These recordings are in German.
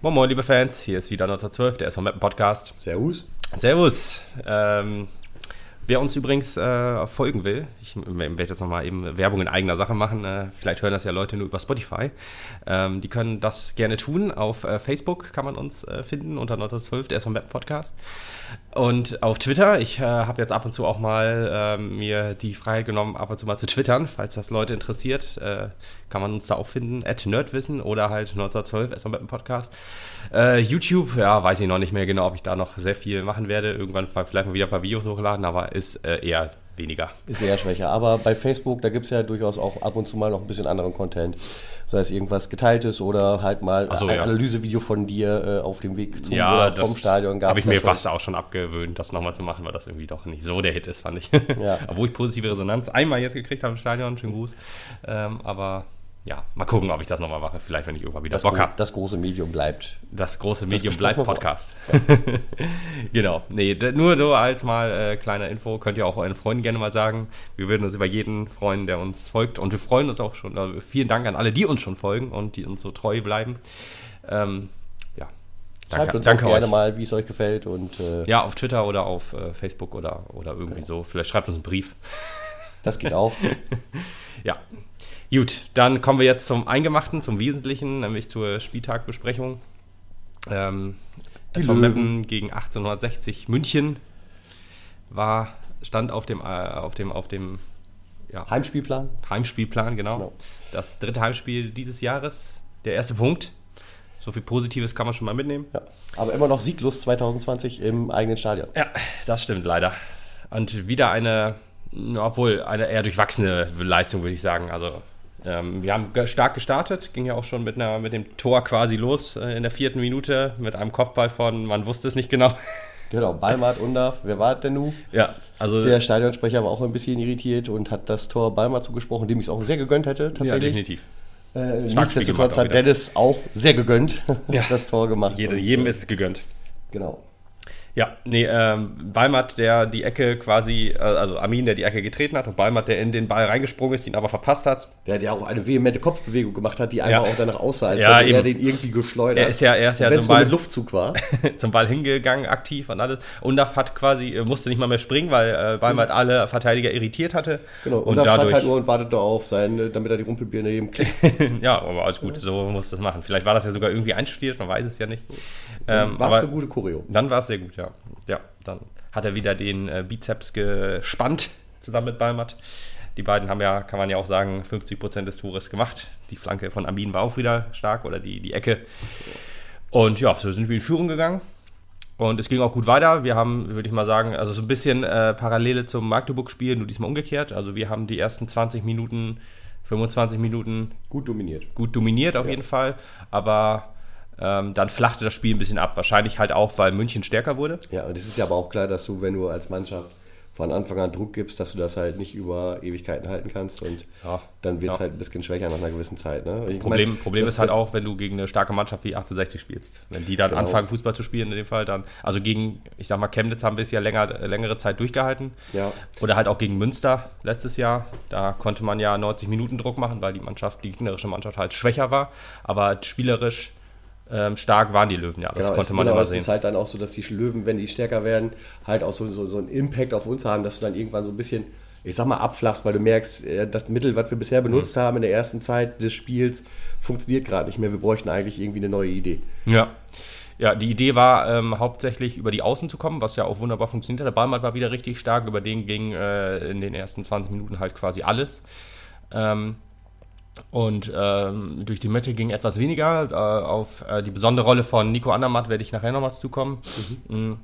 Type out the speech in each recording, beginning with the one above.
Moin Moin, liebe Fans, hier ist wieder 1912, der SV Mappen Podcast. Servus. Servus. Ähm, wer uns übrigens äh, folgen will, ich werde jetzt nochmal eben Werbung in eigener Sache machen, äh, vielleicht hören das ja Leute nur über Spotify, ähm, die können das gerne tun. Auf äh, Facebook kann man uns äh, finden unter 1912, der SV Mappen Podcast. Und auf Twitter, ich äh, habe jetzt ab und zu auch mal äh, mir die Freiheit genommen, ab und zu mal zu twittern, falls das Leute interessiert, äh, kann man uns da auch finden, at Nerdwissen oder halt 1912, erstmal mit dem Podcast. Äh, YouTube, ja, weiß ich noch nicht mehr genau, ob ich da noch sehr viel machen werde. Irgendwann vielleicht mal wieder ein paar Videos hochladen, aber ist äh, eher weniger. Ist eher schwächer. Aber bei Facebook, da gibt es ja durchaus auch ab und zu mal noch ein bisschen anderen Content. Sei es irgendwas Geteiltes oder halt mal so, ein ja. Analysevideo von dir äh, auf dem Weg zum Ja, oder vom Stadion habe ich mir fast auch schon abgewöhnt, das nochmal zu machen, weil das irgendwie doch nicht so der Hit ist, fand ich. Ja. Obwohl ich positive Resonanz einmal jetzt gekriegt habe im Stadion, schönen Gruß. Ähm, aber ja, mal gucken, ob ich das nochmal mache. Vielleicht, wenn ich irgendwann wieder das, Bock habe. das große Medium bleibt. Das große Medium gesprochene bleibt. Podcast. genau. Nee, nur so als mal äh, kleine Info. Könnt ihr auch euren Freunden gerne mal sagen. Wir würden uns über jeden freuen, der uns folgt. Und wir freuen uns auch schon. Also vielen Dank an alle, die uns schon folgen und die uns so treu bleiben. Ähm, ja. Schreibt uns danke gerne euch. mal, wie es euch gefällt. Und äh, Ja, auf Twitter oder auf äh, Facebook oder, oder irgendwie so. Vielleicht schreibt uns einen Brief. das geht auch. Ja. Gut, dann kommen wir jetzt zum Eingemachten, zum Wesentlichen, nämlich zur Spieltagbesprechung. Ähm, Die SV. Meppen gegen 1860 München war, stand auf dem, äh, auf dem, auf dem ja, Heimspielplan. Heimspielplan, genau. Genau. Das dritte Heimspiel dieses Jahres. Der erste Punkt. So viel Positives kann man schon mal mitnehmen. Ja. Aber immer noch sieglos 2020 im eigenen Stadion. Ja, das stimmt leider. Und wieder eine, obwohl eine eher durchwachsene Leistung, würde ich sagen. Also ähm, wir haben stark gestartet, ging ja auch schon mit, einer, mit dem Tor quasi los äh, in der vierten Minute mit einem Kopfball von, man wusste es nicht genau. Genau, Balmart, Undaf, wer war denn nun? ja, also Der Stadionsprecher war auch ein bisschen irritiert und hat das Tor Balmart zugesprochen, dem ich es auch sehr gegönnt hätte, ja, tatsächlich. definitiv. Äh, auch hat. Dennis auch sehr gegönnt Ja. das Tor gemacht. Jede, jedem äh, ist es gegönnt. Genau. Ja, nee, ähm, Balmert, der die Ecke quasi, äh, also Armin, der die Ecke getreten hat und Balmert, der in den Ball reingesprungen ist, ihn aber verpasst hat. Der, der auch eine vehemente Kopfbewegung gemacht hat, die einfach Ja. auch danach aussah, als Ja, hätte er den irgendwie geschleudert. Er ist ja- er ist ja zum es Ball- mit Luftzug war. zum Ball hingegangen, aktiv und alles. Undaf hat quasi, äh, musste nicht mal mehr springen, weil äh, Balmert alle Verteidiger irritiert hatte. Genau. Und, Und, da stand dadurch, halt nur und wartete auf sein, damit er die Rumpelbirne eben klickt. ja, aber alles gut, so muss das machen. Vielleicht war das ja sogar irgendwie einstudiert, man weiß es ja nicht. Ähm, war es eine gute Choreo. dann war es sehr gut, ja. Ja, dann hat er wieder den äh, Bizeps gespannt zusammen mit Balmert. Die beiden haben ja, kann man ja auch sagen, 50% des Tores gemacht. Die Flanke von Amin war auch wieder stark oder die, die Ecke. Und ja, so sind wir in Führung gegangen. Und es ging auch gut weiter. Wir haben, würde ich mal sagen, also so ein bisschen äh, Parallele zum Magdeburg-Spiel, nur diesmal umgekehrt. Also wir haben die ersten 20 Minuten, 25 Minuten Gut dominiert. gut dominiert auf jeden Fall. Aber ähm, dann flachte das Spiel ein bisschen ab. Wahrscheinlich halt auch, weil München stärker wurde. Ja, und es ist ja aber auch klar, dass du, wenn du als Mannschaft von Anfang an Druck gibst, dass du das halt nicht über Ewigkeiten halten kannst und Ja. dann wird es Ja. halt ein bisschen schwächer nach einer gewissen Zeit. Ne? Problem, mein, Problem das- ist halt das- auch, wenn du gegen eine starke Mannschaft wie 1860 spielst. Wenn die dann Genau. anfangen, Fußball zu spielen, in dem Fall dann. Also gegen, ich sag mal, Chemnitz haben wir es ja länger, längere Zeit durchgehalten. Ja. Oder halt auch gegen Münster letztes Jahr. Da konnte man ja 90 Minuten Druck machen, weil die Mannschaft, die gegnerische Mannschaft halt schwächer war. Aber spielerisch ähm, stark waren die Löwen ja. Das Genau, konnte es, man genau, immer es sehen. ist halt dann auch so, dass die Löwen, wenn die stärker werden, halt auch so, so, so einen Impact auf uns haben, dass du dann irgendwann so ein bisschen, ich sag mal, abflachst, weil du merkst, äh, das Mittel, was wir bisher benutzt Mhm. haben in der ersten Zeit des Spiels, funktioniert gerade nicht mehr. Wir bräuchten eigentlich irgendwie eine neue Idee. Ja. Ja, die Idee war ähm, hauptsächlich über die Außen zu kommen, was ja auch wunderbar funktioniert hat. Der Ballmann war wieder richtig stark, über den ging äh, in den ersten 20 Minuten halt quasi alles. Ähm, und ähm, durch die Mitte ging etwas weniger. Äh, auf äh, die besondere Rolle von Nico Andermatt werde ich nachher nochmal zukommen. Mhm.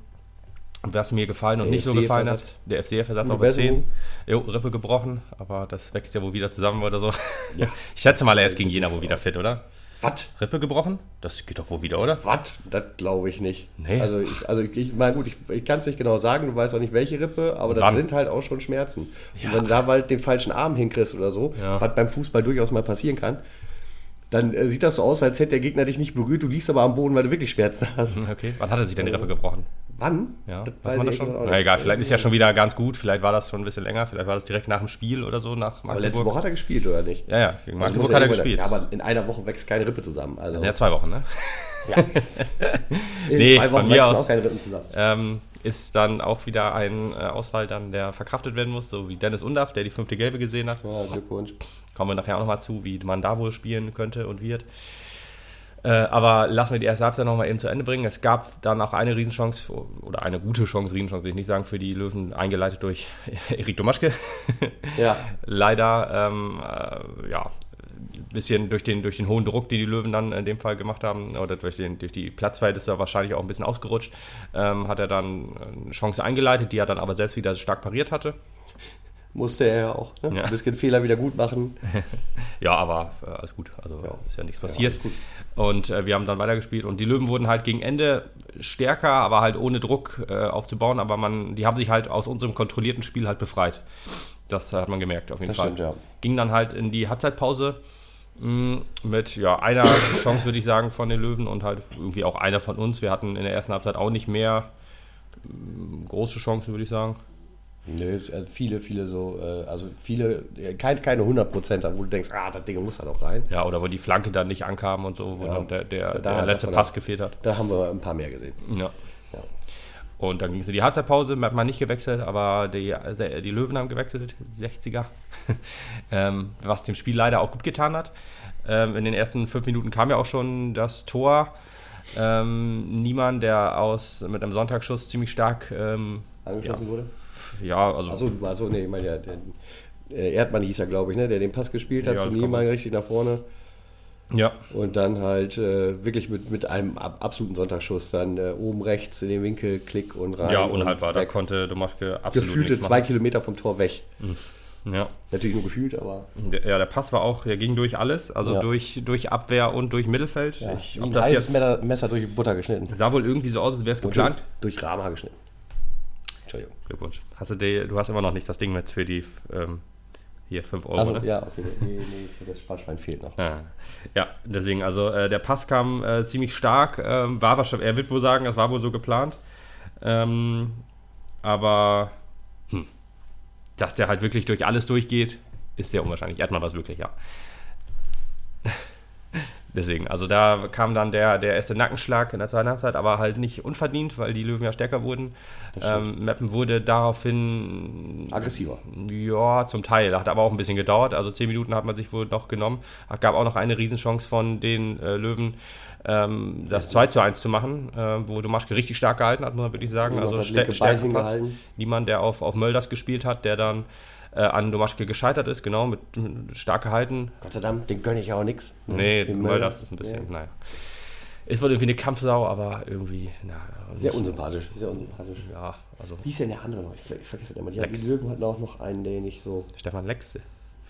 Was mir gefallen und Der nicht so gefallen hat. FCF-Ersatz. Der FCF-Ersatz auf der Besserung. 10. Jo, Rippe gebrochen, aber das wächst ja wohl wieder zusammen oder so. Ich schätze mal, er ist gegen Jena wohl wieder fit, oder? Was? Rippe gebrochen? Das geht doch wohl wieder, oder? Was? Das glaube ich nicht. Nee. Also, ich, also ich, meine, gut, ich, ich kann es nicht genau sagen, du weißt auch nicht, welche Rippe, aber das Wann? sind halt auch schon Schmerzen. Ja. Und wenn du da halt den falschen Arm hinkriegst oder so, Ja. was beim Fußball durchaus mal passieren kann, dann äh, sieht das so aus, als hätte der Gegner dich nicht berührt, du liegst aber am Boden, weil du wirklich Schmerzen hast. Okay. Wann hat er sich denn die Rippe gebrochen? Wann? Ja, Das weiß man das schon? Na egal, vielleicht ist ja schon wieder ganz gut, vielleicht war das schon ein bisschen länger, vielleicht war das direkt nach dem Spiel oder so, nach Aber letzte Woche hat er gespielt, oder nicht? Ja, ja, gegen Also Magdeburg muss hat er gespielt. Ja, aber in einer Woche wächst keine Rippe zusammen. Also ja zwei Wochen, ne? in nee, zwei Wochen aus- auch keine Rippen zusammen. ähm, ist dann auch wieder ein äh, Ausfall, dann, der verkraftet werden muss, so wie Dennis Undaff, der die fünfte Gelbe gesehen hat. Ja, Glückwunsch. Kommen wir nachher auch nochmal zu, wie man da wohl spielen könnte und wird. Äh, aber lassen wir die erste Halbzeit nochmal eben zu Ende bringen. Es gab dann auch eine Riesenchance, oder eine gute Chance, Riesenchance will ich nicht sagen, für die Löwen, eingeleitet durch Erik Domaschke. Ja, Leider, ähm, äh, ja, ein bisschen durch den, durch den hohen Druck, den die Löwen dann in dem Fall gemacht haben, oder durch, den, durch die Platzverhältnisse wahrscheinlich auch ein bisschen ausgerutscht, ähm, hat er dann eine Chance eingeleitet, die er dann aber selbst wieder stark pariert hatte. Musste er ja auch. Ne? Ja. Ein bisschen Fehler wieder gut machen. Ja, aber äh, alles gut. Also Ja. ist ja nichts passiert. gut. und äh, wir haben dann weitergespielt und die Löwen wurden halt gegen Ende stärker, aber halt ohne Druck äh, aufzubauen. Aber man, die haben sich halt aus unserem kontrollierten Spiel halt befreit. Das hat man gemerkt auf jeden Das Fall. stimmt, ja. Ging dann halt in die Halbzeitpause mh, mit ja, einer Chance, würde ich sagen, von den Löwen und halt irgendwie auch einer von uns. Wir hatten in der ersten Halbzeit auch nicht mehr mh, große Chancen, würde ich sagen. Nö, äh, viele, viele so, äh, also viele, äh, keine, keine 100 Prozent, wo du denkst, ah, das Ding muss halt auch rein. Ja, oder wo die Flanke dann nicht ankam und so, wo Ja. dann der, der, Da- der letzte Pass gefehlt hat. Da haben wir ein paar mehr gesehen. Ja. Ja. Und dann ging es in die Halbzeitpause, hat man nicht gewechselt, aber die, die Löwen haben gewechselt, 60er, ähm, was dem Spiel leider auch gut getan hat. Ähm, in den ersten fünf Minuten kam ja auch schon das Tor. Ähm, Niemann, der aus mit einem Sonntagsschuss ziemlich stark, ähm, Angeschlossen wurde. ja, also Achso, also, nee, ich meine ja, der, äh, Erdmann hieß er, glaube ich, ne, der den Pass gespielt hat Ja, zu Niemann man. richtig nach vorne. ja, Und dann halt äh, wirklich mit, mit einem ab, absoluten Sonntagsschuss dann äh, oben rechts in den Winkel, Klick und rein. ja, und unhaltbar. Da konnte Domaschke absolut Gefühlte nichts zwei machen. Kilometer vom Tor weg. Ja. Natürlich nur gefühlt, aber Der, ja, der Pass war auch, der ging durch alles, also Ja. durch, durch Abwehr und durch Mittelfeld. ja, ich, ob das jetzt Messer, Messer durch Butter geschnitten. sah wohl irgendwie so aus, als wäre es geplant. Durch, durch Rama geschnitten. Entschuldigung. Glückwunsch. Hast du, die, du hast immer noch nicht das Ding mit für die ähm, hier 5 Euro, Also, ne? ja, okay. Nee, nee, das Sparschwein fehlt noch. Ja. ja, deswegen, also äh, der Pass kam äh, ziemlich stark. Ähm, war wahrscheinlich, er wird wohl sagen, das war wohl so geplant. Ähm, aber hm, dass der halt wirklich durch alles durchgeht, ist sehr unwahrscheinlich. Erdmann war es wirklich, ja. Deswegen, also da kam dann der, der erste Nackenschlag in der zweiten Halbzeit, aber halt nicht unverdient, weil die Löwen ja stärker wurden. Ähm, Meppen wurde daraufhin Aggressiver. ja, zum Teil. Hat aber auch ein bisschen gedauert. Also zehn Minuten hat man sich wohl noch genommen. Es gab auch noch eine Riesenchance von den äh, Löwen, ähm, das 2 zu 1 zu machen, äh, wo Domaschke richtig stark gehalten hat, muss man wirklich sagen. Ja, Also Stärkepass. hingehalten. Niemand, der auf, auf Mölders gespielt hat, der dann äh, an Domaschke gescheitert ist, genau, mit, mit stark gehalten. Gott sei Dank, den gönne ich ja auch nichts. Nee, Den Mölders ist ein bisschen, Ja. naja. Ist wohl irgendwie eine Kampfsau, aber irgendwie, na, Sehr unsympathisch, sehr unsympathisch. Ja, also Wie ist denn der andere noch? Ich, ich vergesse das immer. Die, Lex. die Löwen hatten auch noch einen, der nicht so. Stefan Lex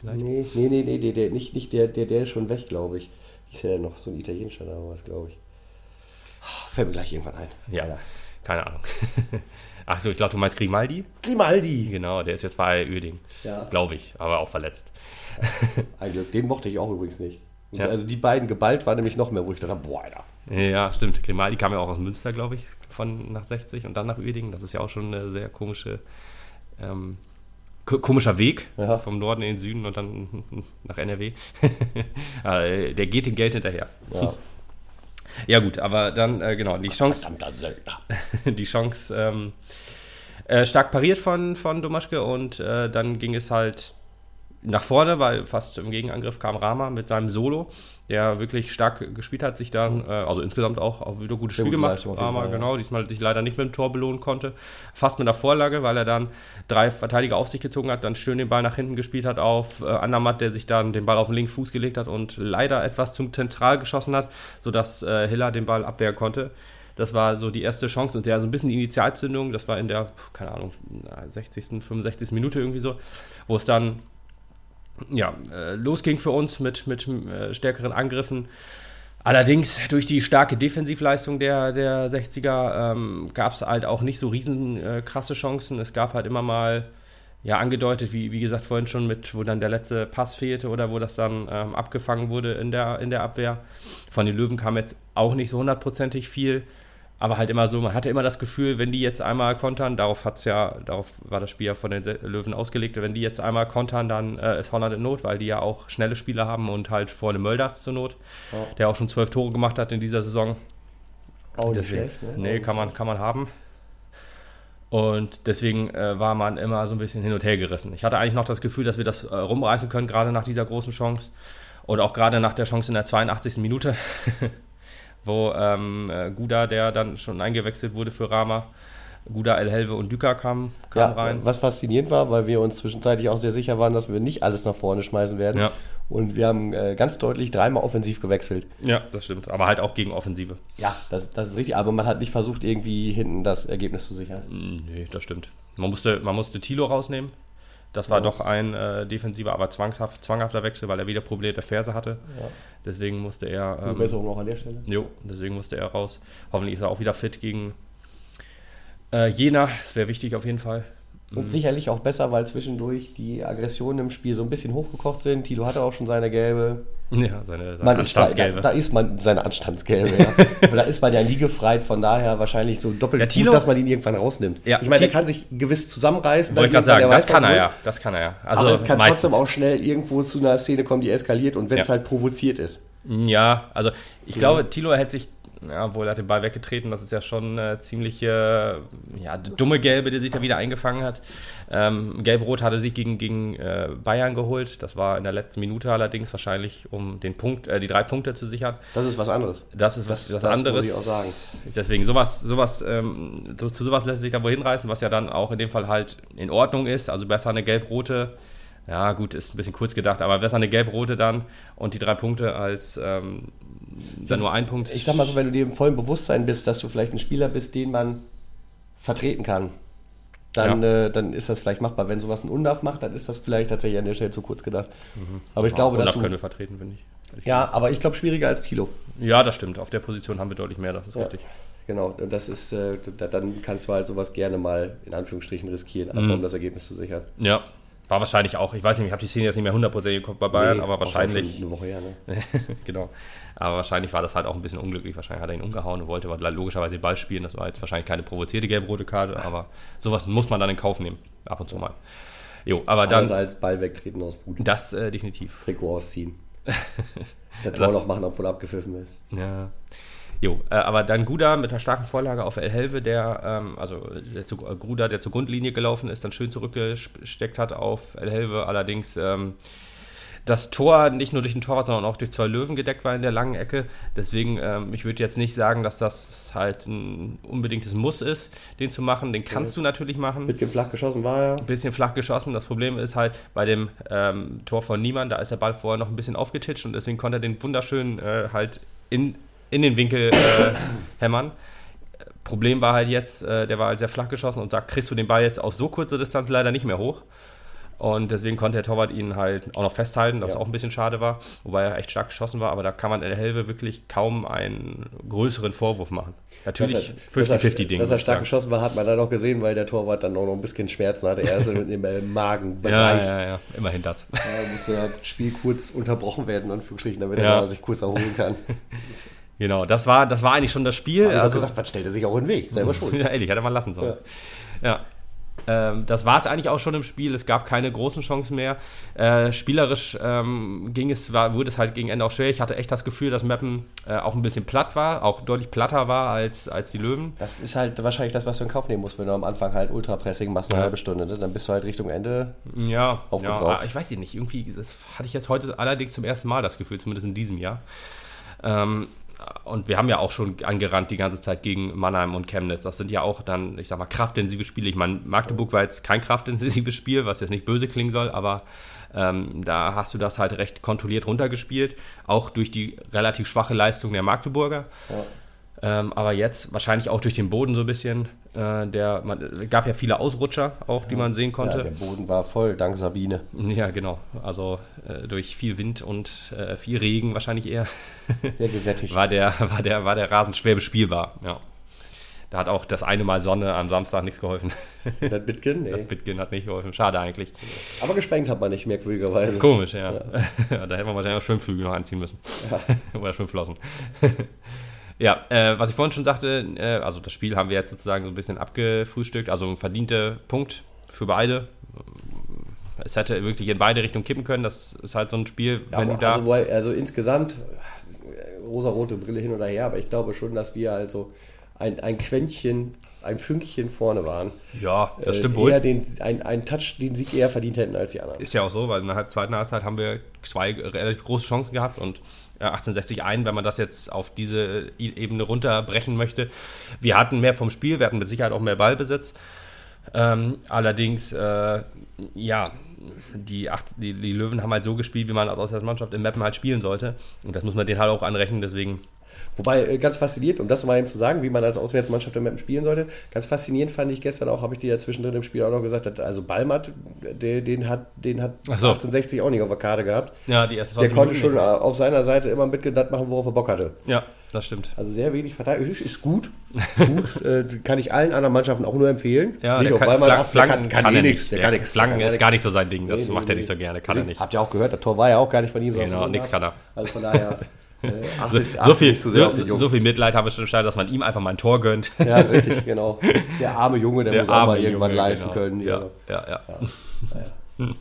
vielleicht. Nee, nee, nee, nee, der, der, nicht, nicht der, der, der ist schon weg, glaube ich. Wie ist der noch? So ein italienischer Name was, glaube ich. Ah, Fällt mir gleich irgendwann ein. Ja, keine Ahnung. Ach so, ich glaube, du meinst Grimaldi? Grimaldi! Genau, der ist jetzt bei Öding. Ja. Glaube ich, aber auch verletzt. Ein Glück. Den mochte ich auch übrigens nicht. Ja. Also die beiden geballt war nämlich noch mehr, wo ich dachte, boah, Alter. Ja, stimmt. Grimaldi kam ja auch aus Münster, glaube ich, von nach 60 und dann nach Uerdingen. Das ist ja auch schon eine sehr komische, ähm, ko- komischer Weg Ja. vom Norden in den Süden und dann nach NRW. Äh, Der geht dem Geld hinterher. Ja. Ja gut, aber dann, äh, genau, die Chance, Verdammter Söldner. die Chance ähm, äh, stark pariert von, von Domaschke und äh, dann ging es halt nach vorne, weil fast im Gegenangriff kam Rama mit seinem Solo, der wirklich stark gespielt hat, sich dann, äh, also insgesamt auch, auch wieder gutes Sehr Spiel gemacht. Rama, Fall, ja. genau, diesmal sich leider nicht mit dem Tor belohnen konnte. Fast mit der Vorlage, weil er dann drei Verteidiger auf sich gezogen hat, dann schön den Ball nach hinten gespielt hat auf äh, Andermatt, der sich dann den Ball auf den linken Fuß gelegt hat und leider etwas zum Zentral geschossen hat, sodass äh, Hiller den Ball abwehren konnte. Das war so die erste Chance und der so ein bisschen die Initialzündung, das war in der, keine Ahnung, 60., 65. Minute irgendwie so, wo es dann ja, äh, losging für uns mit, mit äh, stärkeren Angriffen. Allerdings durch die starke Defensivleistung der, der 60er ähm, gab es halt auch nicht so riesen äh, krasse Chancen. Es gab halt immer mal ja angedeutet, wie, wie gesagt vorhin schon mit, wo dann der letzte Pass fehlte oder wo das dann ähm, abgefangen wurde in der, in der Abwehr. Von den Löwen kam jetzt auch nicht so hundertprozentig viel, aber halt immer so, man hatte immer das Gefühl, wenn die jetzt einmal kontern, darauf hat's ja, darauf war das Spiel ja von den Löwen ausgelegt, wenn die jetzt einmal kontern, dann äh, ist Holland in Not, weil die ja auch schnelle Spieler haben und halt vorne Mölders zur Not, ja. der auch schon zwölf Tore gemacht hat in dieser Saison. Auch nicht Deswegen, schlecht, ne? Nee, kann man, kann man haben. Und deswegen äh, war man immer so ein bisschen hin und her gerissen. Ich hatte eigentlich noch das Gefühl, dass wir das äh, rumreißen können, gerade nach dieser großen Chance. Und auch gerade nach der Chance in der 82. Minute, wo ähm, äh, Guda, der dann schon eingewechselt wurde für Rama, Guda, El Helve und Düker kamen, kamen ja, rein. Was faszinierend war, weil wir uns zwischenzeitlich auch sehr sicher waren, dass wir nicht alles nach vorne schmeißen werden. Ja. Und wir haben äh, ganz deutlich dreimal offensiv gewechselt. Ja, das stimmt. Aber halt auch gegen Offensive. Ja, das, das ist richtig. Aber man hat nicht versucht, irgendwie hinten das Ergebnis zu sichern. Mm, nee, das stimmt. Man musste, man musste Tilo rausnehmen. Das war ja. doch ein äh, defensiver, aber zwangshaft, zwanghafter Wechsel, weil er wieder Probleme der Ferse hatte. Ja. Deswegen musste er. Ähm, Besserung auch an der Stelle. Jo, deswegen musste er raus. Hoffentlich ist er auch wieder fit gegen äh, Jena. Das wäre wichtig auf jeden Fall. Und mhm. sicherlich auch besser, weil zwischendurch die Aggressionen im Spiel so ein bisschen hochgekocht sind. Tilo hatte auch schon seine gelbe. Ja, seine, seine Anstandsgelbe. Da, da, ist man seine Anstandsgelbe, ja. Aber da ist man ja nie gefreit, von daher wahrscheinlich so doppelt ja, Tilo, gut, dass man ihn irgendwann rausnimmt. Ja, ich meine, der kann sich gewiss zusammenreißen. Wollte ich gerade sagen, das kann er ja. Das kann er ja. Also aber er kann meistens. trotzdem auch schnell irgendwo zu einer Szene kommen, die eskaliert und wenn es ja. halt provoziert ist. Ja, also ich mhm. glaube, Tilo hält sich ja, obwohl er hat den Ball weggetreten, das ist ja schon eine ziemliche ja, dumme Gelbe, die sich da wieder eingefangen hat. Ähm, Gelb-Rot hatte sich gegen, gegen äh, Bayern geholt. Das war in der letzten Minute allerdings wahrscheinlich, um den Punkt, äh, die drei Punkte zu sichern. Das ist was anderes. Das ist was, das, was das anderes. Muss ich auch sagen. Deswegen, sowas, sowas, ähm, zu, zu sowas lässt sich da wohl hinreißen, was ja dann auch in dem Fall halt in Ordnung ist. Also besser eine Gelb-Rote ja, gut, ist ein bisschen kurz gedacht, aber besser eine gelb-rote dann und die drei Punkte als ähm, dann nur ein Punkt. Ich sag mal so, wenn du dir im vollen Bewusstsein bist, dass du vielleicht ein Spieler bist, den man vertreten kann, dann, ja. äh, dann ist das vielleicht machbar. Wenn sowas ein Undarf macht, dann ist das vielleicht tatsächlich an der Stelle zu kurz gedacht. Mhm. Aber ich ja, glaube, dass. Du, können wir vertreten, finde ich. Ja, aber ich glaube schwieriger als Tilo. Ja, das stimmt. Auf der Position haben wir deutlich mehr, das ist ja. richtig. Genau, und das ist, äh, dann kannst du halt sowas gerne mal in Anführungsstrichen riskieren, einfach mhm. um das Ergebnis zu sichern. Ja, war wahrscheinlich auch, ich weiß nicht, ich habe die Szene jetzt nicht mehr 100% geguckt bei Bayern, nee, aber wahrscheinlich. Eine Woche her, ne? genau. Aber wahrscheinlich war das halt auch ein bisschen unglücklich. Wahrscheinlich hat er ihn umgehauen und wollte logischerweise den Ball spielen. Das war jetzt wahrscheinlich keine provozierte gelb-rote Karte, aber sowas muss man dann in Kauf nehmen. Ab und zu mal. Jo, aber dann. Also als Ball wegtreten aus Boden. Das äh, definitiv. Trikot ausziehen. Der Tor noch machen, obwohl er abgepfiffen ist. Ja. Jo, äh, aber dann Guda mit einer starken Vorlage auf El Helve, der, ähm, also der zu, äh, Gruda, der zur Grundlinie gelaufen ist, dann schön zurückgesteckt hat auf El Helve. Allerdings ähm, das Tor nicht nur durch den Torwart, sondern auch durch zwei Löwen gedeckt war in der langen Ecke. Deswegen, ähm, ich würde jetzt nicht sagen, dass das halt ein unbedingtes Muss ist, den zu machen. Den kannst ja. du natürlich machen. Ein bisschen flach geschossen war er. Ein bisschen flach geschossen. Das Problem ist halt bei dem ähm, Tor von Niemann, da ist der Ball vorher noch ein bisschen aufgetitscht und deswegen konnte er den wunderschön äh, halt in in den Winkel äh, hämmern. Problem war halt jetzt, äh, der war halt sehr flach geschossen und da kriegst du den Ball jetzt aus so kurzer Distanz leider nicht mehr hoch. Und deswegen konnte der Torwart ihn halt auch noch festhalten, was ja. auch ein bisschen schade war, wobei er echt stark geschossen war, aber da kann man in der Helve wirklich kaum einen größeren Vorwurf machen. Natürlich 50-50-Ding. Dass er stark geschossen war, hat man dann auch gesehen, weil der Torwart dann auch noch ein bisschen Schmerzen hatte. Er ist im Magenbereich. Ja, ja, ja, immerhin das. Da musste das Spiel kurz unterbrochen werden, Anführungsstrichen, damit ja. er sich kurz erholen kann. Genau, das war, das war eigentlich schon das Spiel. Aber also gesagt, was stellt er sich auch in den Weg? Selber schon. ja, ehrlich, hätte man lassen sollen. Ja. ja. Ähm, das war es eigentlich auch schon im Spiel. Es gab keine großen Chancen mehr. Äh, spielerisch ähm, ging es, war, wurde es halt gegen Ende auch schwer. Ich hatte echt das Gefühl, dass Meppen äh, auch ein bisschen platt war, auch deutlich platter war als, als die Löwen. Das ist halt wahrscheinlich das, was du in Kauf nehmen musst, wenn du am Anfang halt Ultrapressing machst, eine ja. halbe Stunde. Ne? Dann bist du halt Richtung Ende ja, aufgebraucht. Ja, ich weiß nicht. Irgendwie das hatte ich jetzt heute allerdings zum ersten Mal das Gefühl, zumindest in diesem Jahr. Ähm, und wir haben ja auch schon angerannt die ganze Zeit gegen Mannheim und Chemnitz. Das sind ja auch dann, ich sag mal, kraftintensive Spiele. Ich meine, Magdeburg war jetzt kein kraftintensives Spiel, was jetzt nicht böse klingen soll, aber ähm, da hast du das halt recht kontrolliert runtergespielt, auch durch die relativ schwache Leistung der Magdeburger. Ja. Ähm, aber jetzt wahrscheinlich auch durch den Boden so ein bisschen. Äh, der, man, gab ja viele Ausrutscher auch, die man sehen konnte. Ja, der Boden war voll, dank Sabine. Ja, genau. Also äh, durch viel Wind und äh, viel Regen wahrscheinlich eher. Sehr gesättigt. war, der, war, der, war der Rasen schwer bespielbar, ja. Da hat auch das eine Mal Sonne am Samstag nichts geholfen. Das Bitcoin? Nee. Das Bitcoin hat nicht geholfen. Schade eigentlich. Aber gesprengt hat man nicht, merkwürdigerweise. Komisch, ja. ja. da hätte man wahrscheinlich auch Schwimmflügel noch anziehen müssen. Ja. Oder Schwimmflossen. Ja, äh, was ich vorhin schon sagte, äh, also das Spiel haben wir jetzt sozusagen so ein bisschen abgefrühstückt. Also ein verdienter Punkt für beide. Es hätte wirklich in beide Richtungen kippen können. Das ist halt so ein Spiel, ja, wenn du da. Also, also insgesamt, rosa-rote Brille hin oder her, aber ich glaube schon, dass wir also ein, ein Quäntchen, ein Fünkchen vorne waren. Ja, das äh, stimmt wohl. Eher den, ein, ein Touch, den Sieg eher verdient hätten als die anderen. Ist ja auch so, weil in der zweiten Halbzeit haben wir zwei relativ große Chancen gehabt und 1860 ein, wenn man das jetzt auf diese Ebene runterbrechen möchte. Wir hatten mehr vom Spiel, wir hatten mit Sicherheit auch mehr Ballbesitz. Ähm, allerdings, äh, ja, die, acht, die, die, Löwen haben halt so gespielt, wie man als Auswärtsmannschaft im Mappen halt spielen sollte. Und das muss man denen halt auch anrechnen, deswegen Wobei, äh, ganz fasziniert, um das mal eben zu sagen, wie man als Auswärtsmannschaft im Mappen spielen sollte, ganz faszinierend fand ich gestern auch, habe ich dir ja zwischendrin im Spiel auch noch gesagt, also Ballmatt, den, den hat, den hat so. 1860 auch nicht auf der Karte gehabt. Ja, die erste Der konnte schon auf seiner Seite immer mitgedacht machen, worauf er Bock hatte. Ja, das stimmt. Also sehr wenig Verteidigung. Ist, gut. gut. äh, kann ich allen anderen Mannschaften auch nur empfehlen. Ja, nicht, der kann, Flank, Flanken kann, kann, kann, eh nichts. Der kann nichts. Flanken ist gar nicht so sein Ding. Das nee, macht nee, er nicht so gerne. Kann er nicht. Habt ihr auch gehört, das Tor war ja auch gar nicht von ihm. Genau, nichts kann er. Also von daher. Äh, achtet, so, achtet viel, so, so, viel Mitleid haben wir schon gestartet, dass man ihm einfach mal ein Tor gönnt. Ja, richtig, genau. Der arme Junge, der, der muss auch mal irgendwas Junge, leisten genau. können. Ja, ja, ja. ja. ja.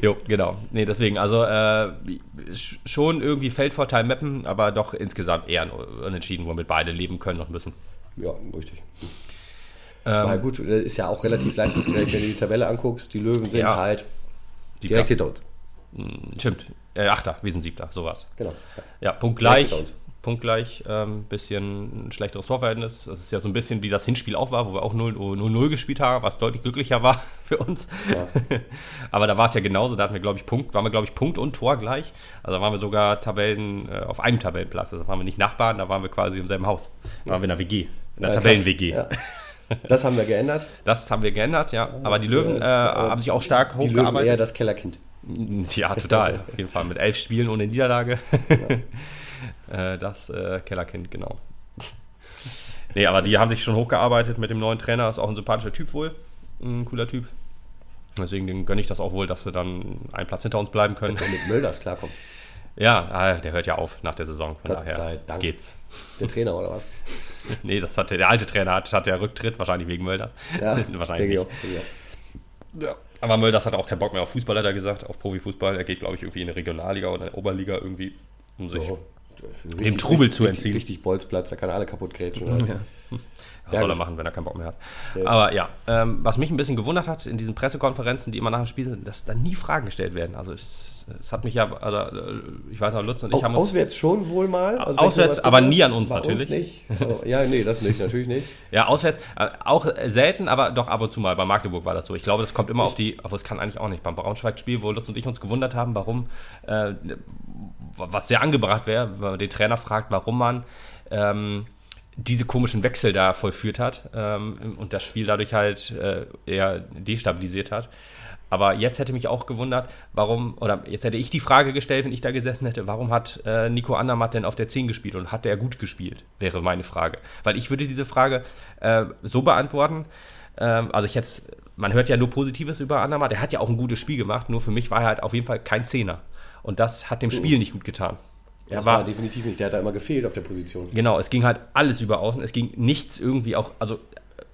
jo, genau. Nee, deswegen, also äh, schon irgendwie Feldvorteil mappen, aber doch insgesamt eher unentschieden, womit beide leben können und müssen. Ja, richtig. Ähm, Na gut, ist ja auch relativ leistungsgerecht, wenn du die Tabelle anguckst. Die Löwen sind ja, halt direkt hinter uns. Hm, stimmt. Äh, Achter, wir sind Siebter, sowas. Genau. Ja, punktgleich. Punktgleich, ähm, bisschen ein schlechteres Torverhältnis. Das ist ja so ein bisschen wie das Hinspiel auch war, wo wir auch 0-0 gespielt haben, was deutlich glücklicher war für uns. Ja. Aber da war es ja genauso, da hatten wir, glaube ich, Punkt, waren wir, glaube ich, Punkt und Tor gleich. Also da waren wir sogar Tabellen äh, auf einem Tabellenplatz. Also da waren wir nicht Nachbarn, da waren wir quasi im selben Haus. Da waren wir in der WG, in der ja, Tabellen-WG. Ja. Das haben wir geändert. Das haben wir geändert, ja. Aber die Löwen äh, äh, haben sich auch stark hochgearbeitet. Die Löwen eher das Kellerkind. Ja, total. Auf jeden Fall. Mit elf Spielen ohne Niederlage. Ja. das äh, Kellerkind, genau. Nee, aber die haben sich schon hochgearbeitet mit dem neuen Trainer. Ist auch ein sympathischer Typ wohl. Ein cooler Typ. Deswegen gönne ich das auch wohl, dass wir dann einen Platz hinter uns bleiben können. Und mit Mölders klarkommen. Ja, ah, der hört ja auf nach der Saison. Von Gott daher geht's. Der Trainer oder was? nee, das hat der, der alte Trainer hat, hat ja Rücktritt, wahrscheinlich wegen Mölders. Ja, wahrscheinlich. Nicht. Ja. Aber Mölders hat auch keinen Bock mehr auf Fußball, hat er gesagt, auf Profifußball. Er geht, glaube ich, irgendwie in eine Regionalliga oder eine Oberliga irgendwie, um sich so, dem Trubel richtig, zu entziehen. Richtig, richtig Bolzplatz, da kann er alle kaputt grätschen. Ja. Was ja, soll er machen, wenn er keinen Bock mehr hat? Ja. Aber ja, ähm, was mich ein bisschen gewundert hat in diesen Pressekonferenzen, die immer nach dem Spiel sind, dass da nie Fragen gestellt werden. Also es, es hat mich ja, also, ich weiß noch, Lutz und ich haben uns... Auswärts schon wohl mal. Also auswärts, aber nie an uns natürlich. Uns nicht. Ja, nee, das nicht, natürlich nicht. ja, auswärts äh, auch selten, aber doch ab und zu mal. Bei Magdeburg war das so. Ich glaube, das kommt immer auf die, aber es kann eigentlich auch nicht. Beim Braunschweig-Spiel, wo Lutz und ich uns gewundert haben, warum, äh, was sehr angebracht wäre, wenn man den Trainer fragt, warum man... Ähm, diese komischen Wechsel da vollführt hat ähm, und das Spiel dadurch halt äh, eher destabilisiert hat. Aber jetzt hätte mich auch gewundert, warum, oder jetzt hätte ich die Frage gestellt, wenn ich da gesessen hätte, warum hat äh, Nico Andermatt denn auf der 10 gespielt und hat der gut gespielt, wäre meine Frage. Weil ich würde diese Frage äh, so beantworten, äh, also ich jetzt, man hört ja nur Positives über Andermatt, er hat ja auch ein gutes Spiel gemacht, nur für mich war er halt auf jeden Fall kein Zehner. Und das hat dem Spiel nicht gut getan. Er das war, war, definitiv nicht. Der hat da immer gefehlt auf der Position. Genau, es ging halt alles über außen. Es ging nichts irgendwie auch, also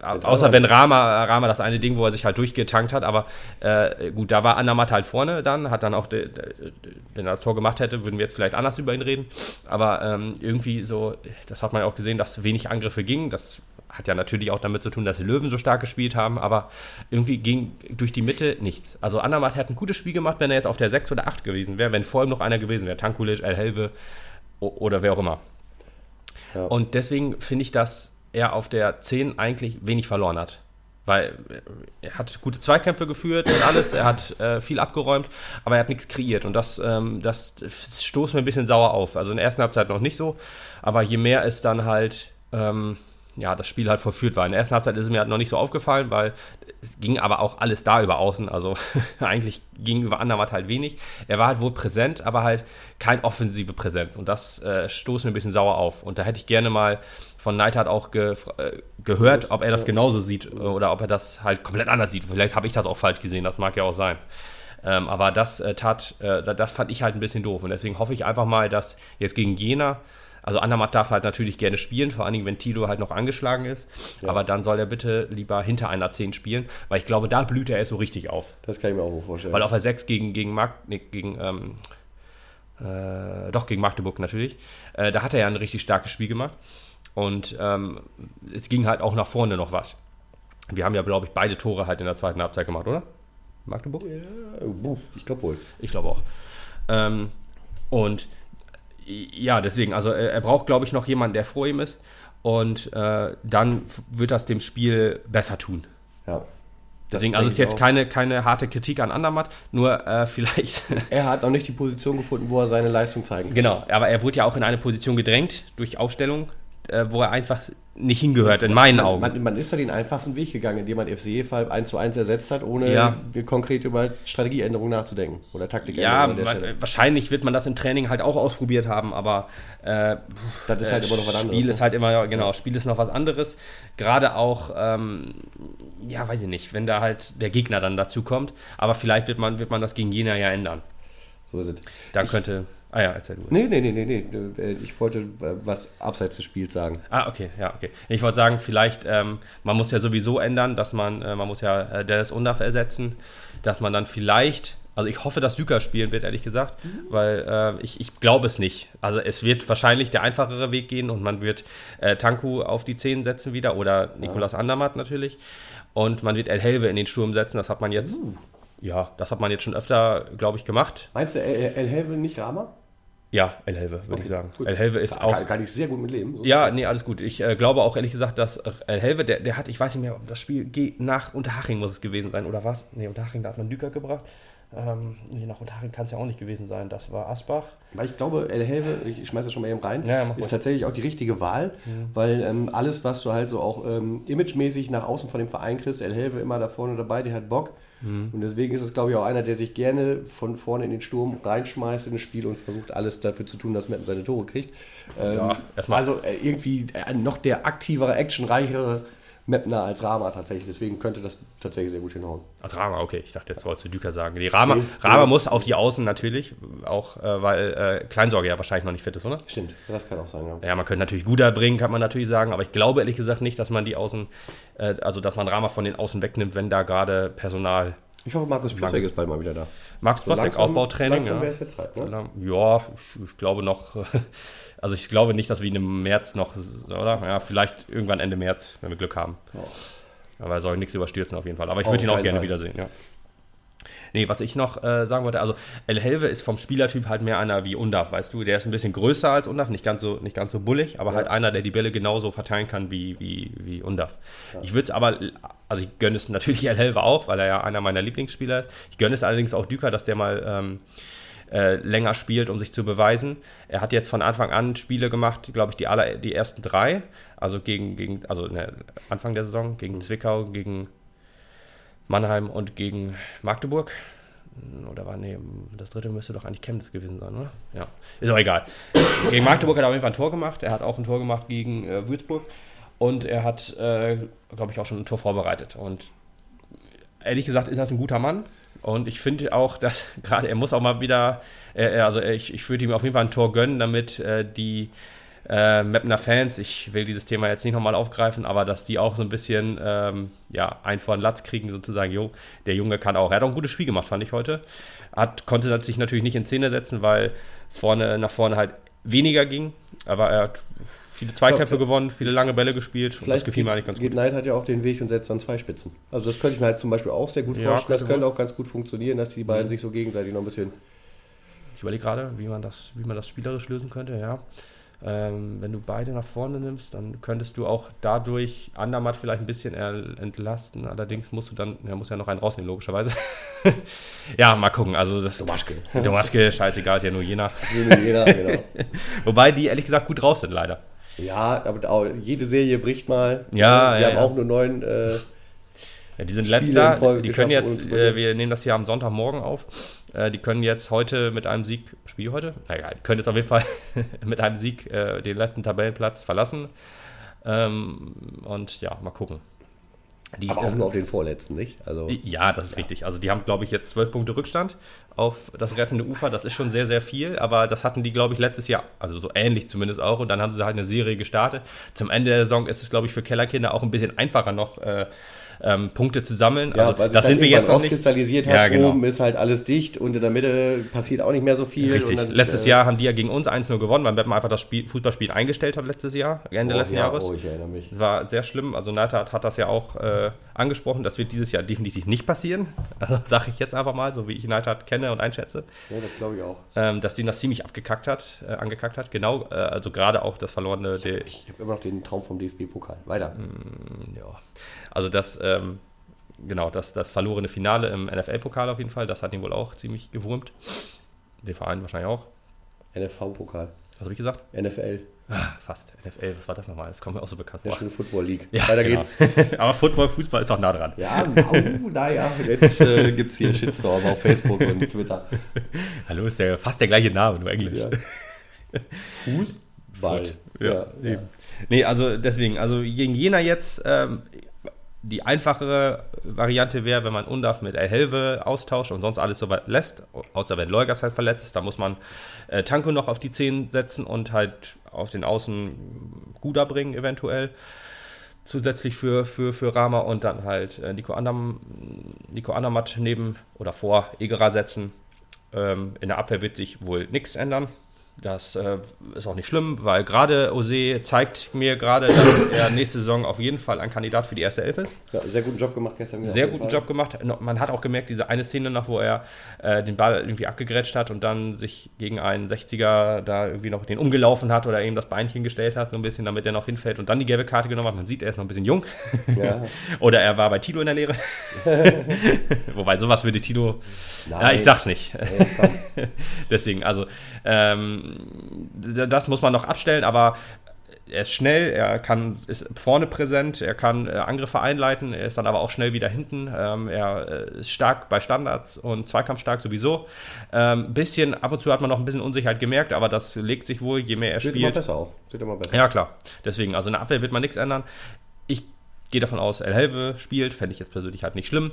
außer wenn Rama, Rama das eine Ding, wo er sich halt durchgetankt hat, aber äh, gut, da war Andermatt halt vorne dann, hat dann auch, de, de, wenn er das Tor gemacht hätte, würden wir jetzt vielleicht anders über ihn reden, aber ähm, irgendwie so, das hat man ja auch gesehen, dass wenig Angriffe gingen, das hat ja natürlich auch damit zu tun, dass die Löwen so stark gespielt haben, aber irgendwie ging durch die Mitte nichts. Also Andermatt hat ein gutes Spiel gemacht, wenn er jetzt auf der 6 oder 8 gewesen wäre, wenn vor ihm noch einer gewesen wäre, Tankulic, El Helve oder wer auch immer. Ja. Und deswegen finde ich, dass er auf der 10 eigentlich wenig verloren hat. Weil er hat gute Zweikämpfe geführt und alles, er hat äh, viel abgeräumt, aber er hat nichts kreiert. Und das, ähm, das stoßt mir ein bisschen sauer auf. Also in der ersten Halbzeit noch nicht so, aber je mehr es dann halt ähm, ja, das Spiel halt vollführt war. In der ersten Halbzeit ist es mir halt noch nicht so aufgefallen, weil es ging aber auch alles da über außen. Also eigentlich ging über Andermatt halt wenig. Er war halt wohl präsent, aber halt keine offensive Präsenz. Und das äh, stoßt mir ein bisschen sauer auf. Und da hätte ich gerne mal von Neidhardt auch ge äh, gehört, ob er das genauso sieht oder ob er das halt komplett anders sieht. Vielleicht habe ich das auch falsch gesehen, das mag ja auch sein. Ähm, aber das äh, tat, äh, das fand ich halt ein bisschen doof. Und deswegen hoffe ich einfach mal, dass jetzt gegen Jena also Andermatt darf halt natürlich gerne spielen, vor allen Dingen, wenn Tilo halt noch angeschlagen ist. Ja. Aber dann soll er bitte lieber hinter einer 10 spielen, weil ich glaube, da blüht er so richtig auf. Das kann ich mir auch vorstellen. Weil auf der 6 gegen, gegen, Mark, nee, gegen ähm, äh, doch gegen Magdeburg natürlich, äh, da hat er ja ein richtig starkes Spiel gemacht. Und ähm, es ging halt auch nach vorne noch was. Wir haben ja, glaube ich, beide Tore halt in der zweiten Halbzeit gemacht, oder? Magdeburg? Ja, ich glaube wohl. Ich glaube auch. Ähm, und ja, deswegen, also er, braucht, glaube ich, noch jemanden, der vor ihm ist. Und äh, dann wird das dem Spiel besser tun. Ja. Deswegen, also ist jetzt keine, keine harte Kritik an Andermatt, nur äh, vielleicht. Er hat noch nicht die Position gefunden, wo er seine Leistung zeigen kann. Genau, aber er wurde ja auch in eine Position gedrängt durch Aufstellung, äh, wo er einfach nicht hingehört, in meinen man, Augen. Man, man, ist da den einfachsten Weg gegangen, indem man FCE-Fall 1 zu 1 ersetzt hat, ohne ja. konkret über Strategieänderungen nachzudenken oder Taktikänderungen. Ja, wahrscheinlich wird man das im Training halt auch ausprobiert haben, aber äh, das ist halt immer noch was anderes. Spiel ne? ist halt immer, genau, Spiel ist noch was anderes. Gerade auch, ähm, ja, weiß ich nicht, wenn da halt der Gegner dann dazu kommt, aber vielleicht wird man, wird man das gegen Jena ja ändern. So ist es. Da könnte Ah ja, erzähl du. Nee, nee, nee, nee, nee. Ich wollte äh, was abseits des Spiels sagen. Ah, okay, ja, okay. Ich wollte sagen, vielleicht, ähm, man muss ja sowieso ändern, dass man, äh, man muss ja äh, Dennis Undaf ersetzen, dass man dann vielleicht, also ich hoffe, dass Düker spielen wird, ehrlich gesagt, mhm. weil äh, ich, ich glaube es nicht. Also es wird wahrscheinlich der einfachere Weg gehen und man wird äh, Tanku auf die 10 setzen wieder oder Nikolas ja. Andermatt natürlich. Und man wird El Helve in den Sturm setzen, das hat man jetzt. Uh. Ja, das hat man jetzt schon öfter, glaube ich, gemacht. Meinst du El, El Helve nicht Rama? Ja, El Helve, würde okay, ich sagen. Gut. El Helve ist kann, auch. Kann, kann, ich sehr gut mit leben. So ja, nee, alles gut. Ich äh, glaube auch ehrlich gesagt, dass El Helve, der, der hat, ich weiß nicht mehr, das Spiel nach Unterhaching muss es gewesen sein, oder was? Nee, Unterhaching, da hat man Düker gebracht. Ähm, nee, nach Unterhaching kann es ja auch nicht gewesen sein. Das war Asbach. Weil ich glaube, El Helve, ich schmeiße das schon mal eben rein, ja, ist tatsächlich auch die richtige Wahl, mhm. weil ähm, alles, was du halt so auch ähm, imagemäßig nach außen von dem Verein kriegst, El Helve immer da vorne dabei, der hat Bock. Mhm. Und deswegen ist es, glaube ich, auch einer, der sich gerne von vorne in den Sturm reinschmeißt in das Spiel und versucht, alles dafür zu tun, dass Meppen seine Tore kriegt. Ähm, ja, also äh, irgendwie äh, noch der aktivere, actionreichere Mapner als Rama tatsächlich. Deswegen könnte das tatsächlich sehr gut hinhauen. Als Rama, okay. Ich dachte, jetzt wolltest du Düker sagen. Nee, Rama, nee, Rama nee. muss auf die Außen natürlich, auch äh, weil äh, Kleinsorge ja wahrscheinlich noch nicht fit ist, oder? Stimmt, das kann auch sein, ja. Ja, man könnte natürlich Guda bringen, kann man natürlich sagen, aber ich glaube ehrlich gesagt nicht, dass man die Außen, äh, also dass man Rama von den Außen wegnimmt, wenn da gerade Personal ich hoffe, Markus Piotrek ist bald mal wieder da. Markus so Piotrek, Aufbautraining. Langsam ja. Jetzt Zeit, ne? ja, ich, ich, glaube noch, also ich glaube nicht, dass wir ihn im März noch, oder? Ja, vielleicht irgendwann Ende März, wenn wir Glück haben. Oh. Aber er soll nichts überstürzen auf jeden Fall. Aber ich würde oh, ihn auch gerne Fall. wiedersehen, ja. Nee, was ich noch äh, sagen wollte, also El Helve ist vom Spielertyp halt mehr einer wie Undaf, weißt du, der ist ein bisschen größer als Undaf, nicht ganz so, nicht ganz so bullig, aber ja. halt einer, der die Bälle genauso verteilen kann wie, wie, wie Undaf. Ja. Ich würde es aber, also ich gönne es natürlich El Helve auch, weil er ja einer meiner Lieblingsspieler ist. Ich gönne es allerdings auch Düker, dass der mal ähm, äh, länger spielt, um sich zu beweisen. Er hat jetzt von Anfang an Spiele gemacht, glaube ich, die, aller, die ersten drei, also gegen, gegen also ne, Anfang der Saison, gegen mhm. Zwickau, gegen Mannheim und gegen Magdeburg. Oder war, nee, das dritte müsste doch eigentlich Chemnitz gewesen sein, oder? Ja, ist auch egal. gegen Magdeburg hat er auf jeden Fall ein Tor gemacht. Er hat auch ein Tor gemacht gegen äh, Würzburg. Und er hat, äh, glaube ich, auch schon ein Tor vorbereitet. Und ehrlich gesagt ist das ein guter Mann. Und ich finde auch, dass gerade er muss auch mal wieder, äh, also ich, ich würde ihm auf jeden Fall ein Tor gönnen, damit äh, die äh, Mapner Fans, ich will dieses Thema jetzt nicht nochmal aufgreifen, aber dass die auch so ein bisschen ähm, ja, ein vor den Latz kriegen, sozusagen, jo, der Junge kann auch. Er hat auch ein gutes Spiel gemacht, fand ich heute. Hat, konnte sich natürlich nicht in Szene setzen, weil vorne nach vorne halt weniger ging, aber er hat viele Zweikämpfe ja, gewonnen, viele lange Bälle gespielt. Vielleicht das gefiel mir eigentlich ganz gut. Knight hat ja auch den Weg und setzt dann zwei Spitzen. Also das könnte ich mir halt zum Beispiel auch sehr gut ja, vorstellen. Das könnte auch ganz gut funktionieren, dass die beiden mhm. sich so gegenseitig noch ein bisschen. Ich überlege gerade, wie man das, wie man das spielerisch lösen könnte, ja. Ähm, wenn du beide nach vorne nimmst, dann könntest du auch dadurch Andermatt vielleicht ein bisschen entlasten. Allerdings musst du dann, er muss ja noch einen rausnehmen, logischerweise. ja, mal gucken. Also das Domaschke. Domaschke, scheißegal, ist ja nur Jena. Jena, genau. Wobei die ehrlich gesagt gut raus sind, leider. Ja, aber auch, jede Serie bricht mal. Ja, wir ja, haben ja. auch nur neun. Äh, Ja, die sind Spiele letzter, die können jetzt, äh, wir nehmen das hier am Sonntagmorgen auf, äh, die können jetzt heute mit einem Sieg, Spiel heute? Naja, die können jetzt auf jeden Fall mit einem Sieg äh, den letzten Tabellenplatz verlassen. Ähm, und ja, mal gucken. Die, aber auch äh, nur auf den vorletzten, nicht? Also, ja, das ist richtig. Also die haben, glaube ich, jetzt zwölf Punkte Rückstand auf das rettende Ufer. Das ist schon sehr, sehr viel. Aber das hatten die, glaube ich, letztes Jahr, also so ähnlich zumindest auch. Und dann haben sie halt eine Serie gestartet. Zum Ende der Saison ist es, glaube ich, für Kellerkinder auch ein bisschen einfacher noch äh, ähm, Punkte zu sammeln. ja, also weil dann sind wir jetzt noch nicht. rauskristallisiert hat. Ja, genau. Oben ist halt alles dicht und in der Mitte passiert auch nicht mehr so viel. Richtig. Dann, letztes äh, Jahr haben die ja gegen uns 1-0 gewonnen, weil Meppen einfach das Spiel, Fußballspiel eingestellt hat letztes Jahr, Ende oh, letzten ja, Jahres. Oh, ich erinnere mich. War sehr schlimm. Also Neidhardt hat das ja auch äh, angesprochen. Das wird dieses Jahr definitiv nicht passieren. Also sage ich jetzt einfach mal, so wie ich Neidhardt kenne und einschätze, Ja, das glaube ich auch. ähm, dass den das ziemlich abgekackt hat, äh, angekackt hat. Genau, äh, also gerade auch das verlorene. Der, Ich habe immer noch den Traum vom DFB-Pokal. Weiter. ja. Also das, ähm, genau, das, das verlorene Finale im NFL-Pokal auf jeden Fall, das hat ihn wohl auch ziemlich gewurmt. Den Verein wahrscheinlich auch. NFV-Pokal. Was habe ich gesagt? NFL. Ah, fast. NFL, was war das nochmal? Das kommt mir auch so bekannt vor. National Football League. Ja, Weiter genau. geht's. Aber Football, Fußball ist auch nah dran. Ja, au, naja, jetzt äh, gibt es hier Shitstorm auf Facebook und Twitter. Hallo, ist der fast der gleiche Name, nur Englisch. Ja. Fuß? Ball. Foot. Ja, eben. Nee, also deswegen, also gegen Jena jetzt, ähm, die einfachere Variante wäre, wenn man Undaf mit El Helve austauscht und sonst alles so weit lässt, außer wenn Leugas halt verletzt ist, da muss man äh, Tanko noch auf die 10 setzen und halt auf den Außen Guda bringen eventuell. Zusätzlich für, für, für Rama und dann halt äh, Nico, Andam, Nico Andermatt neben oder vor Egerer setzen. Ähm, in der Abwehr wird sich wohl nichts ändern. Das äh, ist auch nicht schlimm, weil gerade Ose zeigt mir gerade, dass er nächste Saison auf jeden Fall ein Kandidat für die erste Elf ist. Ja, sehr guten Job gemacht gestern. Sehr guten Fall. Job gemacht. Man hat auch gemerkt, diese eine Szene noch, wo er äh, den Ball irgendwie abgegrätscht hat und dann sich gegen einen 60er da irgendwie noch den umgelaufen hat oder ihm das Beinchen gestellt hat, so ein bisschen, damit er noch hinfällt und dann die gelbe Karte genommen hat. Man sieht, er ist noch ein bisschen jung. Ja. oder er war bei Tilo in der Lehre. Wobei, sowas würde Tilo. Ja, ich sag's nicht. Deswegen, also, ähm, das muss man noch abstellen, aber er ist schnell, er kann, ist vorne präsent, er kann äh, Angriffe einleiten, er ist dann aber auch schnell wieder hinten. Ähm, er äh, ist stark bei Standards und Zweikampfstark sowieso. Ähm, bisschen, ab und zu hat man noch ein bisschen Unsicherheit gemerkt, aber das legt sich wohl, je mehr er immer spielt. besser auch. Wird immer besser. Ja, klar. Deswegen, also in der Abwehr wird man nichts ändern. Gehe davon aus, El Helve spielt, fände ich jetzt persönlich halt nicht schlimm.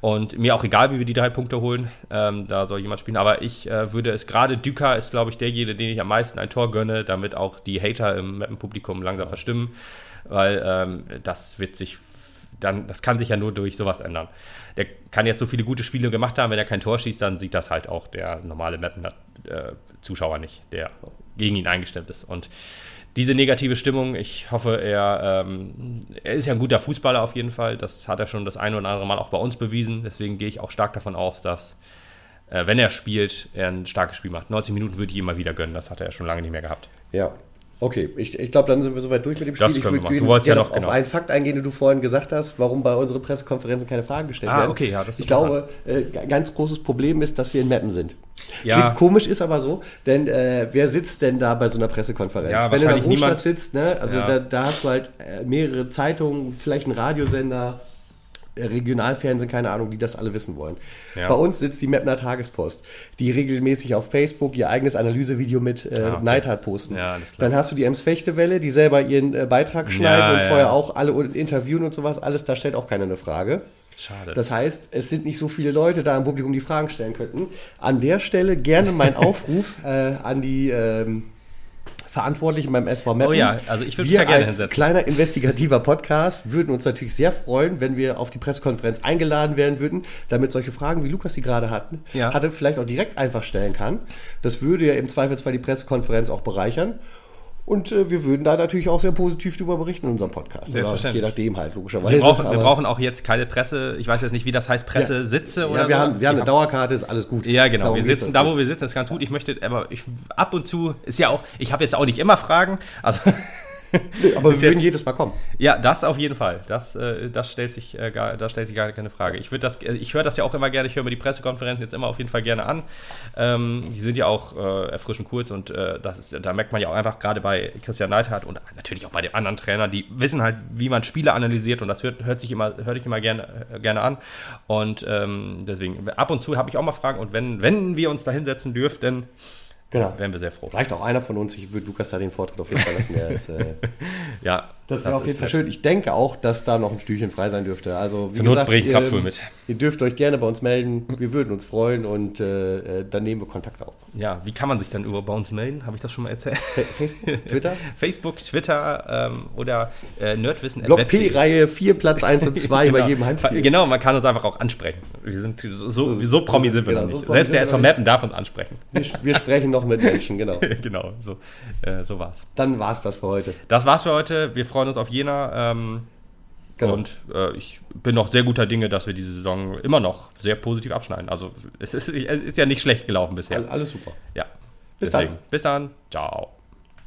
Und mir auch egal, wie wir die drei Punkte holen, ähm, da soll jemand spielen. Aber ich äh, würde es gerade, Düker ist, glaube ich, derjenige, den ich am meisten ein Tor gönne, damit auch die Hater im Mappen-Publikum langsam verstimmen. Weil ähm, das wird sich dann, das kann sich ja nur durch sowas ändern. Der kann jetzt so viele gute Spiele gemacht haben, wenn er kein Tor schießt, dann sieht das halt auch der normale Mappen-Zuschauer nicht, der gegen ihn eingestimmt ist. Und diese negative Stimmung, ich hoffe, er, ähm, er ist ja ein guter Fußballer auf jeden Fall. Das hat er schon das eine oder andere Mal auch bei uns bewiesen. Deswegen gehe ich auch stark davon aus, dass, äh, wenn er spielt, er ein starkes Spiel macht. 90 Minuten würde ich ihm mal wieder gönnen. Das hat er ja schon lange nicht mehr gehabt. Ja. Okay, ich, ich glaube, dann sind wir soweit durch mit dem Spiel. Das ich würde. Du gerne wolltest ja noch, auf genau. einen Fakt eingehen, den du vorhin gesagt hast, warum bei unseren Pressekonferenzen keine Fragen gestellt Ah, werden. okay, ja, das ist Ich glaube, äh, ganz großes Problem ist, dass wir in Mappen sind. Ja. Klingt komisch, ist aber so, denn äh, wer sitzt denn da bei so einer Pressekonferenz? Ja, Wenn du in der niemand. Großstadt sitzt, ne, also Ja. da, da hast du halt äh, mehrere Zeitungen, vielleicht einen Radiosender, Regionalfernsehen, keine Ahnung, die das alle wissen wollen. Ja. Bei uns sitzt die Mapner Tagespost, die regelmäßig auf Facebook ihr eigenes Analysevideo mit äh, Ah, okay. Neidhardt posten. Ja. Dann hast du die Ems-Fechte-Welle, die selber ihren äh, Beitrag schneiden und ja. vorher auch alle interviewen und sowas. Alles, da stellt auch keiner eine Frage. Schade. Das heißt, es sind nicht so viele Leute da im Publikum, die Fragen stellen könnten. An der Stelle gerne mein Aufruf äh, an die ähm, Verantwortlichen beim SV Meppen. Oh ja, also ich würde mich da gerne als hinsetzen. kleiner investigativer Podcast würden uns natürlich sehr freuen, wenn wir auf die Pressekonferenz eingeladen werden würden, damit solche Fragen, wie Lukas sie gerade hatten, Ja. hatte, vielleicht auch direkt einfach stellen kann. Das würde ja im Zweifelsfall die Pressekonferenz auch bereichern. Und äh, wir würden da natürlich auch sehr positiv darüber berichten in unserem Podcast. Oder Selbstverständlich. je nachdem halt, logischerweise. wir, brauchen, wir brauchen auch jetzt keine Presse, ich weiß jetzt nicht, wie das heißt, Pressesitze oder ja, wir so. haben, wir haben Die eine Dauerkarte, ist alles gut. Ja, genau. Darum wir sitzen da, wo wir sitzen, ist ganz gut. Ich möchte, aber ich, ab und zu ist ja auch, ich habe jetzt auch nicht immer Fragen. Also aber wir würden jetzt- jedes Mal kommen. Ja, das auf jeden Fall. Das, äh, das, stellt, sich, äh, gar, das stellt sich gar keine Frage. Ich, das, äh, ich höre das ja auch immer gerne. Ich höre mir die Pressekonferenzen jetzt immer auf jeden Fall gerne an. Ähm, die sind ja auch äh, erfrischend kurz und äh, das ist, da merkt man ja auch einfach gerade bei Christian Neidhardt und natürlich auch bei den anderen Trainern, die wissen halt, wie man Spiele analysiert und das hört, hört sich immer, hört ich immer gerne, äh, gerne an. Und ähm, deswegen, ab und zu habe ich auch mal Fragen und wenn, wenn wir uns da hinsetzen dürften, Genau. wären wir sehr froh. Vielleicht auch einer von uns. Ich würde Lukas da den Vortritt auf jeden Fall lassen. Ist, äh, Ja, das wäre auf jeden Fall schön. Ich denke auch, dass da noch ein Stühlchen frei sein dürfte. Also, wie Zur Not gesagt, bringe ich ihr, Kraftstuhl mit. Ihr dürft euch gerne bei uns melden. Wir würden uns freuen und äh, äh, dann nehmen wir Kontakt auf. Ja, wie kann man sich dann über bei uns melden? Habe ich das schon mal erzählt? Fa- Facebook, Twitter? Facebook, Twitter ähm, oder äh, Nerdwissen. Block P-Reihe 4, Platz 1 und 2 bei genau. jedem Heimspiel. Genau, man kann uns einfach auch ansprechen. Wir sind so, so, so Promi sind wir Genau, so nicht. Promi Selbst der SV Mappen darf uns ansprechen. Wir, wir sprechen noch mit Menschen, genau. genau, so, äh, so war's. Dann war es das für heute. Das war's für heute. Wir freuen uns auf Jena. Ähm, Genau. Und äh, ich bin noch sehr guter Dinge, dass wir diese Saison immer noch sehr positiv abschneiden. Also es ist, es ist ja nicht schlecht gelaufen bisher. All- Alles super. Ja. Bis dann. Bis dann. Ciao.